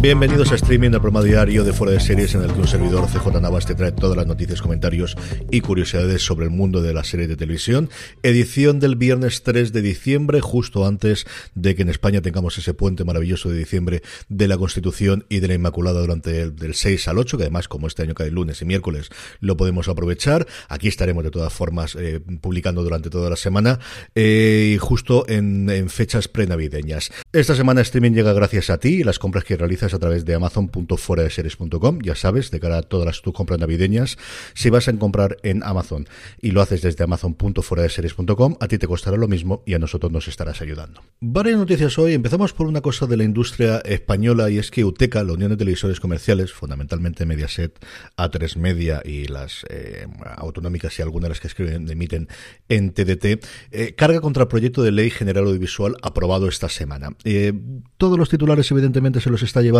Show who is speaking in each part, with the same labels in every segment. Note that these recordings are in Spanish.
Speaker 1: Bienvenidos a Streaming, el programa diario de Fuera de Series en el que un servidor CJ Navas te trae todas las noticias, comentarios y curiosidades sobre el mundo de la serie de televisión. Edición del viernes 3 de diciembre, justo antes de que en España tengamos ese puente maravilloso de diciembre de la Constitución y de la Inmaculada durante el del 6 al 8, que además como este año cae lunes y miércoles lo podemos aprovechar. Aquí estaremos de todas formas eh, publicando durante toda la semana eh, y justo en, en fechas prenavideñas. Esta semana Streaming llega gracias a ti y las compras que realizas a través de amazon.fueradeseries.com. Ya sabes, de cara a todas las, tus compras navideñas, si vas a comprar en Amazon y lo haces desde amazon.fueradeseries.com, a ti te costará lo mismo y a nosotros nos estarás ayudando. Varias noticias hoy. Empezamos por una cosa de la industria española y es que UTECA, la Unión de Televisores Comerciales, fundamentalmente Mediaset, A3 Media y las eh, autonómicas y algunas de las que escriben, emiten en TDT, eh, carga contra el proyecto de ley general audiovisual aprobado esta semana. Eh, todos los titulares, evidentemente, se los está llevando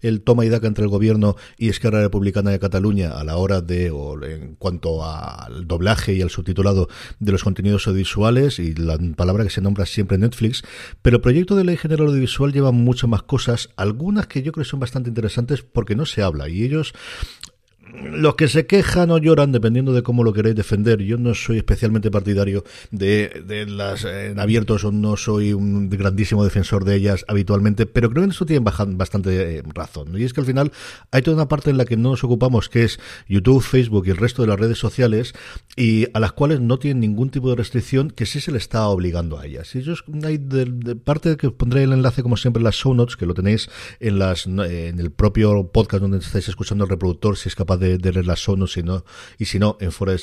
Speaker 1: el toma y daca entre el gobierno y Esquerra Republicana de Cataluña a la hora de, o en cuanto al doblaje y al subtitulado de los contenidos audiovisuales y la palabra que se nombra siempre Netflix, pero el proyecto de ley general audiovisual lleva muchas más cosas, algunas que yo creo son bastante interesantes porque no se habla y ellos los que se quejan o lloran, dependiendo de cómo lo queréis defender. Yo no soy especialmente partidario de, las en abiertos o no soy un grandísimo defensor de ellas habitualmente, pero creo que en eso tienen bastante eh, razón. Y es que al final hay toda una parte en la que no nos ocupamos, que es YouTube, Facebook y el resto de las redes sociales, y a las cuales no tienen ningún tipo de restricción que sí se le está obligando a ellas. Y ellos hay de, de parte que os pondré el enlace, como siempre, en las show notes, que lo tenéis en, las, en el propio podcast donde estáis escuchando el reproductor, si es capaz de, de leer las sonos si no, y si no, en fuera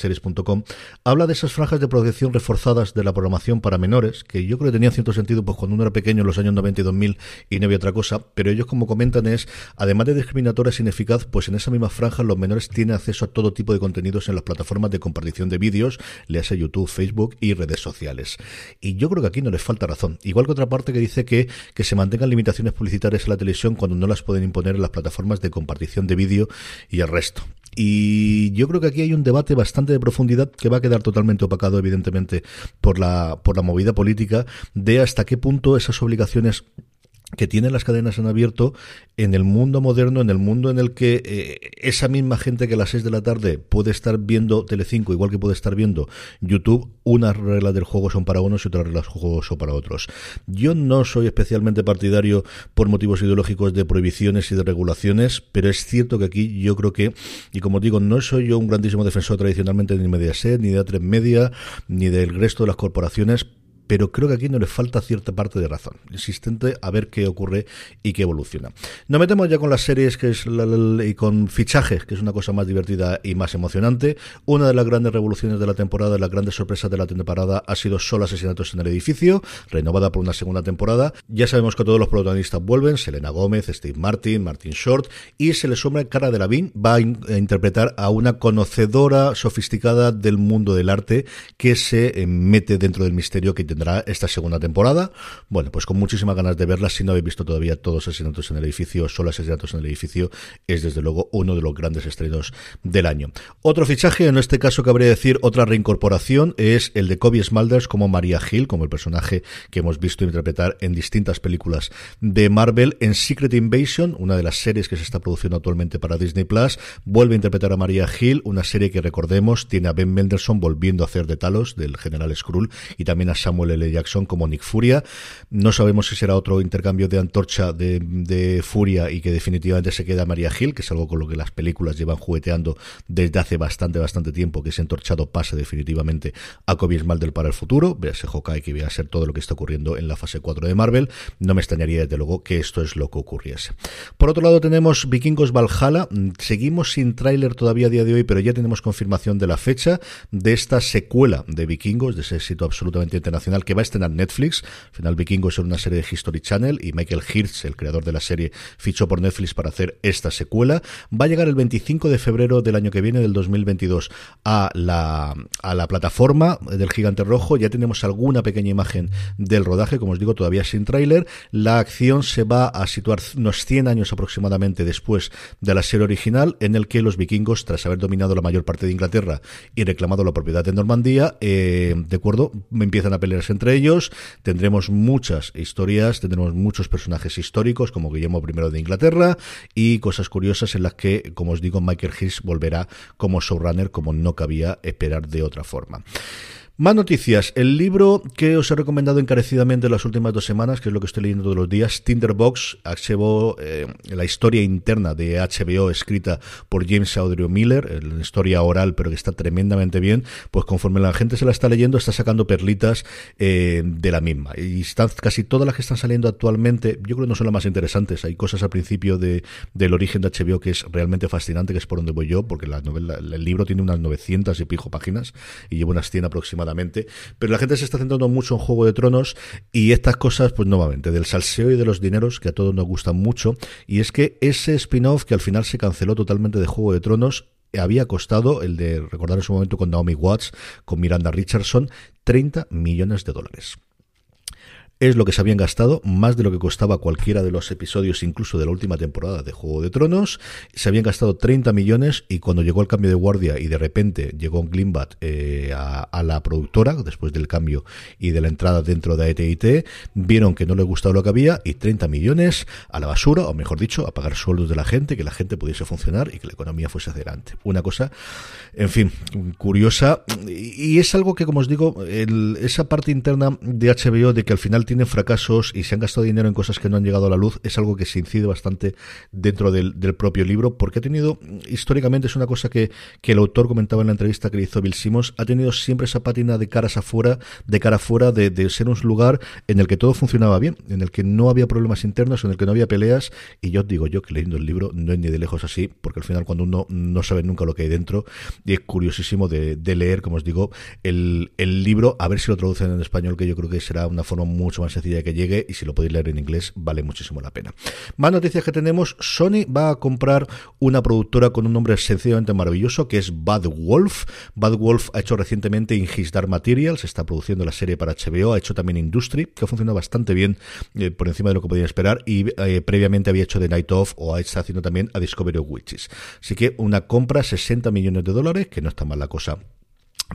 Speaker 1: habla de esas franjas de protección reforzadas de la programación para menores, que yo creo que tenían cierto sentido pues cuando uno era pequeño en los años 90 y 2000 y no había otra cosa, pero ellos como comentan es, además de discriminatorias ineficaz, pues en esa misma franja los menores tienen acceso a todo tipo de contenidos en las plataformas de compartición de vídeos, le hace YouTube, Facebook y redes sociales. Y yo creo que aquí no les falta razón. Igual que otra parte que dice que, que se mantengan limitaciones publicitarias en la televisión cuando no las pueden imponer en las plataformas de compartición de vídeo y el resto. Y yo creo que aquí hay un debate bastante de profundidad que va a quedar totalmente opacado, evidentemente, por la, por la movida política de hasta qué punto esas obligaciones que tienen las cadenas en abierto en el mundo moderno, en el mundo en el que eh, esa misma gente que a las 6 de la tarde puede estar viendo Telecinco, igual que puede estar viendo YouTube, unas reglas del juego son para unos y otras reglas del juego son para otros. Yo no soy especialmente partidario por motivos ideológicos de prohibiciones y de regulaciones, pero es cierto que aquí yo creo que, y como digo, no soy yo un grandísimo defensor tradicionalmente ni de Mediaset, ni de A3 Media, ni del resto de las corporaciones, pero creo que aquí no le falta cierta parte de razón existente a ver qué ocurre y qué evoluciona. Nos metemos ya con las series que es la, la, y con fichajes, que es una cosa más divertida y más emocionante. Una de las grandes revoluciones de la temporada, las grandes sorpresas de la temporada ha sido solo asesinatos en el edificio, renovada por una segunda temporada. Ya sabemos que todos los protagonistas vuelven, Selena Gómez, Steve Martin, Martin Short, y se le suma Cara de Lavín, va a, a interpretar a una conocedora sofisticada del mundo del arte que se eh, mete dentro del misterio que intenta esta segunda temporada. Bueno, pues con muchísimas ganas de verla. Si no habéis visto todavía todos asesinatos en el edificio, solo asesinatos en el edificio, es desde luego uno de los grandes estrenos del año. Otro fichaje, en este caso cabría decir otra reincorporación, es el de Kobe Smulders como María Hill, como el personaje que hemos visto interpretar en distintas películas de Marvel. En Secret Invasion, una de las series que se está produciendo actualmente para Disney Plus, vuelve a interpretar a María Hill, una serie que recordemos tiene a Ben Mendelssohn volviendo a hacer de Talos, del general Skrull, y también a Samuel L. Jackson como Nick Furia. No sabemos si será otro intercambio de antorcha de, Furia y que definitivamente se queda María Hill, que es algo con lo que las películas llevan jugueteando desde hace bastante, bastante tiempo, que ese entorchado pase definitivamente a Kobe Smulders para el futuro. Véase Hawkeye que vea ser todo lo que está ocurriendo en la fase 4 de Marvel. No me extrañaría desde luego que esto es lo que ocurriese. Por otro lado tenemos Vikingos Valhalla. Seguimos sin tráiler todavía a día de hoy, pero ya tenemos confirmación de la fecha de esta secuela de Vikingos, de ese éxito absolutamente internacional que va a estrenar Netflix. Al final Vikingos es una serie de History Channel y Michael Hirsch, el creador de la serie, fichó por Netflix para hacer esta secuela. Va a llegar el 25 de febrero del año que viene, del 2022, a la, a la plataforma del Gigante Rojo. Ya tenemos alguna pequeña imagen del rodaje, como os digo, todavía sin tráiler. La acción se va a situar unos 100 años aproximadamente después de la serie original, en el que los vikingos, tras haber dominado la mayor parte de Inglaterra y reclamado la propiedad de Normandía, eh, de acuerdo, empiezan a entre ellos. Tendremos muchas historias, tendremos muchos personajes históricos, como Guillermo I de Inglaterra, y cosas curiosas en las que, como os digo, Michael Hirsch volverá como showrunner, como no cabía esperar de otra forma. Más noticias. El libro que os he recomendado encarecidamente las últimas dos semanas, que es lo que estoy leyendo todos los días, Tinderbox, HBO, eh, la historia interna de HBO escrita por James Audrey Miller, la historia oral, pero que está tremendamente bien, pues conforme la gente se la está leyendo, está sacando perlitas eh, de la misma. Y están casi todas las que están saliendo actualmente, yo creo que no son las más interesantes. Hay cosas al principio de, del origen de HBO que es realmente fascinante, que es por donde voy yo, porque la novela, el libro tiene unas 900 y pico páginas y lleva unas 100 aproximadamente pero la gente se está centrando mucho en Juego de Tronos y estas cosas, pues nuevamente, del salseo y de los dineros que a todos nos gustan mucho. Y es que ese spin-off que al final se canceló totalmente de Juego de Tronos había costado, el de recordar en su momento con Naomi Watts, con Miranda Richardson, 30 millones de dólares es lo que se habían gastado, más de lo que costaba cualquiera de los episodios, incluso de la última temporada de Juego de Tronos. Se habían gastado 30 millones y cuando llegó el cambio de guardia y de repente llegó Glimbat eh, a, la productora, después del cambio y de la entrada dentro de AT&T, vieron que no le gustaba lo que había y 30 millones a la basura, o mejor dicho, a pagar sueldos de la gente, que la gente pudiese funcionar y que la economía fuese adelante. Una cosa, en fin, curiosa. Y es algo que, como os digo, esa parte interna de HBO de que al final tienen fracasos y se han gastado dinero en cosas que no han llegado a la luz es algo que se incide bastante dentro del, propio libro, porque ha tenido, históricamente es una cosa que, que, el autor comentaba en la entrevista que le hizo Bill Simmons, ha tenido siempre esa pátina de caras afuera, de cara afuera, de, de ser un lugar en el que todo funcionaba bien, en el que no había problemas internos, en el que no había peleas, y yo os digo yo que leyendo el libro no es ni de lejos así, porque al final cuando uno no sabe nunca lo que hay dentro, y es curiosísimo de, de leer, como os digo, el, el libro, a ver si lo traducen en español, que yo creo que será una forma más sencilla que llegue y si lo podéis leer en inglés vale muchísimo la pena. Más noticias que tenemos, Sony va a comprar una productora con un nombre sencillamente maravilloso que es Bad Wolf. Bad Wolf ha hecho recientemente In Dark Materials, está produciendo la serie para HBO, ha hecho también Industry, que ha funcionado bastante bien eh, por encima de lo que podían esperar y eh, previamente había hecho The Night Of o está haciendo también a Discovery of Witches. Así que una compra 60 millones de dólares, que no está mal la cosa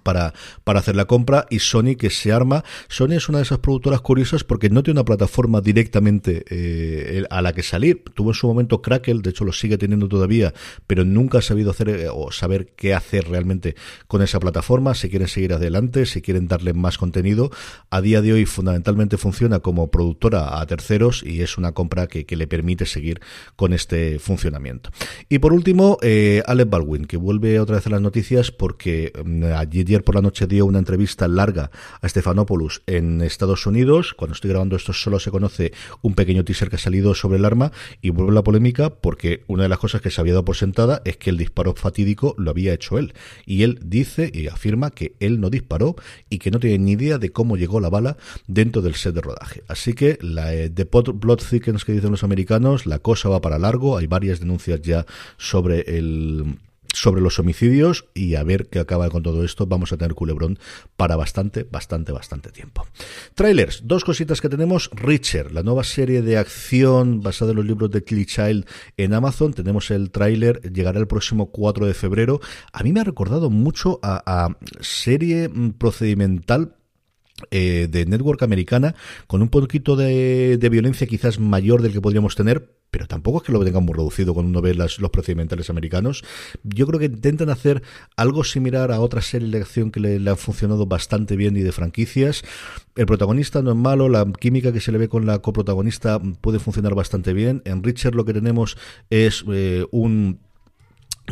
Speaker 1: para, para hacer la compra y Sony que se arma. Sony es una de esas productoras curiosas porque no tiene una plataforma directamente eh, a la que salir. Tuvo en su momento Crackle, de hecho lo sigue teniendo todavía, pero nunca ha sabido hacer eh, o saber qué hacer realmente con esa plataforma. Si quieren seguir adelante, si quieren darle más contenido, a día de hoy fundamentalmente funciona como productora a terceros y es una compra que, le permite seguir con este funcionamiento. Y por último, eh, Alec Baldwin, que vuelve otra vez a las noticias porque mm, allí ayer por la noche dio una entrevista larga a Stefanopoulos en Estados Unidos. Cuando estoy grabando esto solo se conoce un pequeño teaser que ha salido sobre el arma y vuelve la polémica porque una de las cosas que se había dado por sentada es que el disparo fatídico lo había hecho él. Y él dice y afirma que él no disparó y que no tiene ni idea de cómo llegó la bala dentro del set de rodaje. Así que la eh, Blood Thickens que dicen los americanos, la cosa va para largo. Hay varias denuncias ya sobre el sobre los homicidios y a ver qué acaba con todo esto. Vamos a tener culebrón para bastante, bastante, bastante tiempo. Trailers, dos cositas que tenemos. Richard, la nueva serie de acción basada en los libros de Kelly Child en Amazon. Tenemos el tráiler, llegará el próximo 4 de febrero. A mí me ha recordado mucho a serie mm, procedimental eh, de network americana con un poquito de, violencia quizás mayor del que podríamos tener pero tampoco es que lo tengamos reducido cuando uno ve los procedimentales americanos. Yo creo que intentan hacer algo similar a otra serie de acción que le, han funcionado bastante bien y de franquicias. El protagonista no es malo, la química que se le ve con la coprotagonista puede funcionar bastante bien. En Richard lo que tenemos es eh, un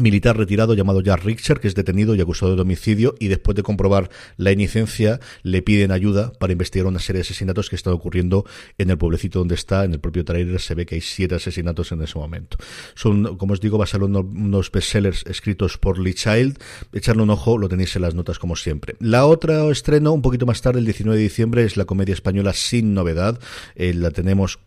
Speaker 1: militar retirado llamado Jack Richter, que es detenido y acusado de homicidio, y después de comprobar la inicencia, le piden ayuda para investigar una serie de asesinatos que están ocurriendo en el pueblecito donde está. En el propio trailer se ve que hay siete asesinatos en ese momento. Son, como os digo, a ser unos bestsellers escritos por Lee Child. Echarle un ojo, lo tenéis en las notas como siempre. La otra estreno, un poquito más tarde, el 19 de diciembre, es la comedia española Sin Novedad. Eh, la tenemos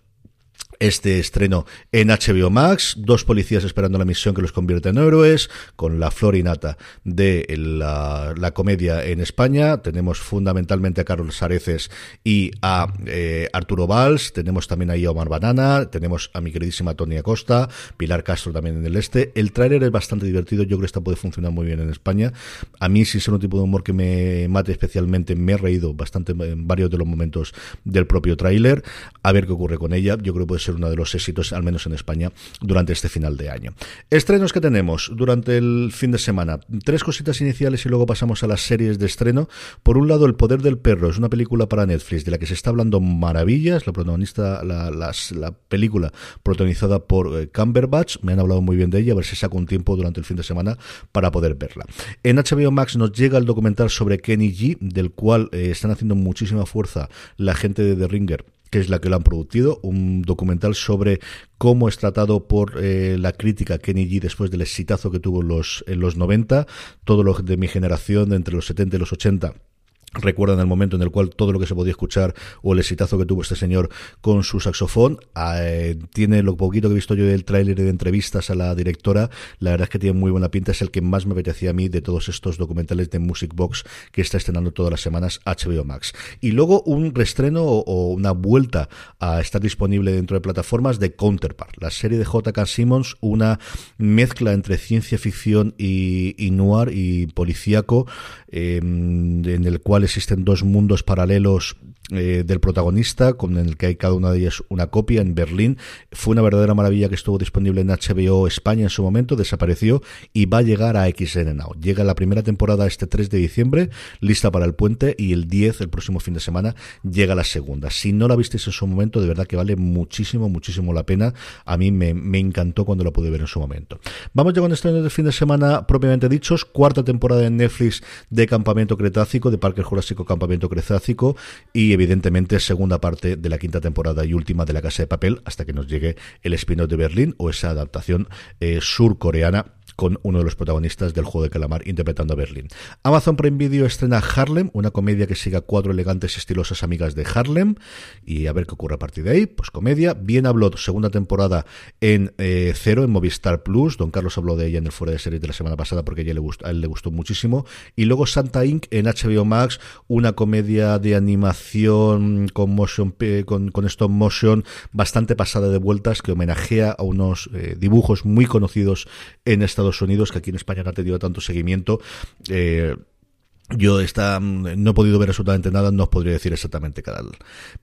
Speaker 1: este estreno en HBO Max, dos policías esperando la misión que los convierte en héroes, con la florinata de la, comedia en España. Tenemos fundamentalmente a Carlos Areces y a eh, Arturo Valls, tenemos también ahí a Omar Banana, tenemos a mi queridísima Tony Acosta, Pilar Castro también en el este. El tráiler es bastante divertido, yo creo que esta puede funcionar muy bien en España. A mí, sin ser un tipo de humor que me mate especialmente, me he reído bastante en varios de los momentos del propio tráiler. A ver qué ocurre con ella, yo creo que puede ser uno de los éxitos, al menos en España, durante este final de año. Estrenos que tenemos durante el fin de semana. Tres cositas iniciales y luego pasamos a las series de estreno. Por un lado, El Poder del Perro es una película para Netflix de la que se está hablando maravillas. La protagonista, la, la película protagonizada por eh, Cumberbatch. Me han hablado muy bien de ella, a ver si saco un tiempo durante el fin de semana para poder verla. En HBO Max nos llega el documental sobre Kenny G, del cual eh, están haciendo muchísima fuerza la gente de The Ringer que es la que lo han producido, un documental sobre cómo es tratado por eh, la crítica Kenny G después del exitazo que tuvo en los, en los 90, todo lo de mi generación, entre los 70 y los 80 recuerdan el momento en el cual todo lo que se podía escuchar o el exitazo que tuvo este señor con su saxofón. Eh, tiene lo poquito que he visto yo del tráiler de entrevistas a la directora. La verdad es que tiene muy buena pinta. Es el que más me apetecía a mí de todos estos documentales de Music Box que está estrenando todas las semanas HBO Max. Y luego un restreno o, una vuelta a estar disponible dentro de plataformas de Counterpart, la serie de J.K. Simmons, una mezcla entre ciencia ficción y, noir y policíaco, eh, en el cual existen dos mundos paralelos eh, del protagonista, con el que hay cada una de ellas una copia en Berlín. Fue una verdadera maravilla que estuvo disponible en HBO España en su momento, desapareció y va a llegar a XN Now. Llega la primera temporada este 3 de diciembre, lista para el puente, y el 10, el próximo fin de semana, llega la segunda. Si no la visteis en su momento, de verdad que vale muchísimo, muchísimo la pena. A mí me, encantó cuando la pude ver en su momento. Vamos ya con estrenos de fin de semana propiamente dichos. Cuarta temporada en Netflix de Campamento Cretácico, de Parque Jurásico Campamento Cretácico, y evidentemente segunda parte de la quinta temporada y última de La Casa de Papel hasta que nos llegue el spin-off de Berlín o esa adaptación eh, surcoreana con uno de los protagonistas del juego de calamar interpretando a Berlín. Amazon Prime Video estrena Harlem, una comedia que siga cuatro elegantes y estilosas amigas de Harlem y a ver qué ocurre a partir de ahí. Pues comedia. Bien habló segunda temporada en eh, Cero, en Movistar Plus. Don Carlos habló de ella en el fuera de series de la semana pasada porque a, ella le gustó, a él le gustó muchísimo. Y luego Santa Inc. en HBO Max, una comedia de animación con motion, con, con stop motion bastante pasada de vueltas que homenajea a unos eh, dibujos muy conocidos en Estados Unidos, que aquí en España no ha tenido tanto seguimiento. Eh, yo está, no he podido ver absolutamente nada, no os podría decir exactamente cada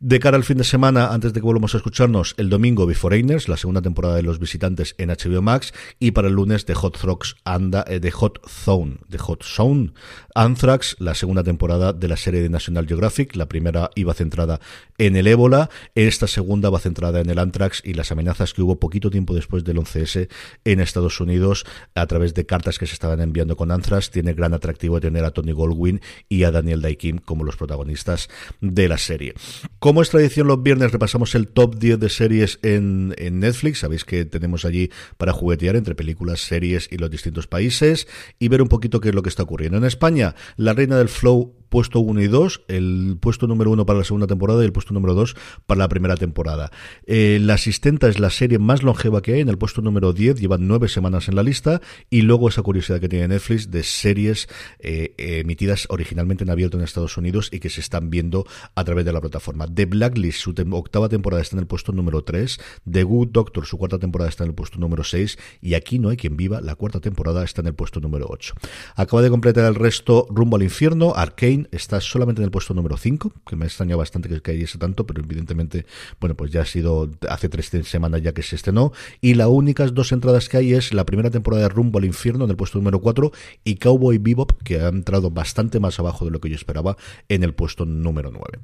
Speaker 1: De cara al fin de semana, antes de que volvamos a escucharnos, el domingo Beforeigners, la segunda temporada de Los Visitantes en HBO Max, y para el lunes de Hot Throgs anda, eh, de Hot Zone, de Hot Zone, Anthrax, la segunda temporada de la serie de National Geographic. La primera iba centrada en el ébola, esta segunda va centrada en el Anthrax y las amenazas que hubo poquito tiempo después del 11S en Estados Unidos a través de cartas que se estaban enviando con Anthrax. Tiene gran atractivo tener a Tony Goldwyn y a Daniel Day como los protagonistas de la serie. Como es tradición, los viernes repasamos el top 10 de series en, en Netflix. Sabéis que tenemos allí para juguetear entre películas, series y los distintos países y ver un poquito qué es lo que está ocurriendo en España. La reina del flow puesto 1 y 2, el puesto número 1 para la segunda temporada y el puesto número 2 para la primera temporada. Eh, la Asistenta es la serie más longeva que hay, en el puesto número 10, llevan 9 semanas en la lista, y luego esa curiosidad que tiene Netflix de series eh, emitidas originalmente en abierto en Estados Unidos y que se están viendo a través de la plataforma. The Blacklist, su octava temporada está en el puesto número 3, The Good Doctor, su cuarta temporada está en el puesto número 6, y Aquí no hay quien viva, la cuarta temporada está en el puesto número 8. Acaba de completar el resto Rumbo al Infierno, Arcane está solamente en el puesto número 5, que me extraña bastante que cayese tanto, pero evidentemente, bueno, pues ya ha sido hace tres semanas ya que se estrenó, y las únicas dos entradas que hay es la primera temporada de Rumbo al Infierno en el puesto número 4 y Cowboy Bebop, que ha entrado bastante más abajo de lo que yo esperaba en el puesto número 9.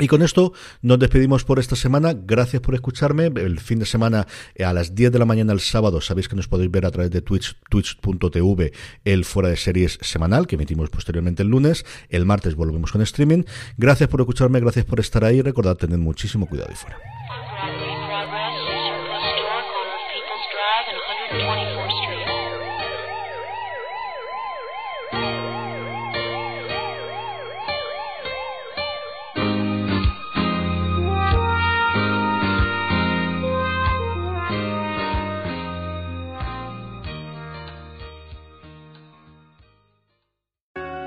Speaker 1: Y con esto nos despedimos por esta semana. Gracias por escucharme. El fin de semana eh, a las 10 de la mañana el sábado sabéis que nos podéis ver a través de Twitch, twitch.tv, el fuera de series semanal que emitimos posteriormente el lunes. El martes volvemos con streaming. Gracias por escucharme, gracias por estar ahí. Recordad tener muchísimo cuidado y fuera.